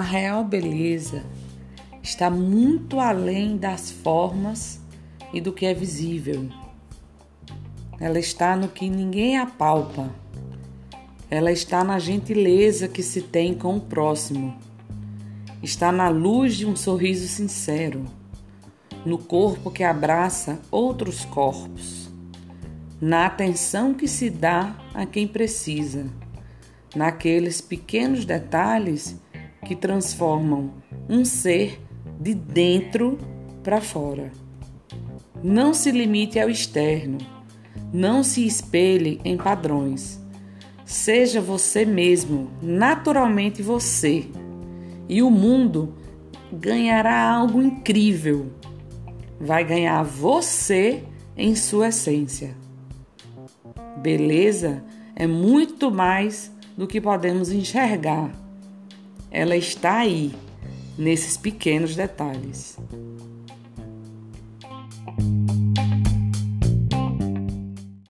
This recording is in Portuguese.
real beleza está muito além das formas e do que é visível. Ela está no que ninguém apalpa. Ela está na gentileza que se tem com o próximo. Está na luz de um sorriso sincero, no corpo que abraça outros corpos, na atenção que se dá a quem precisa, naqueles pequenos detalhes que transformam um ser de dentro para fora. Não se limite ao externo. Não se espelhe em padrões. Seja você mesmo, naturalmente você, e o mundo ganhará algo incrível. Vai ganhar você em sua essência. Beleza é muito mais do que podemos enxergar ela está aí, nesses pequenos detalhes.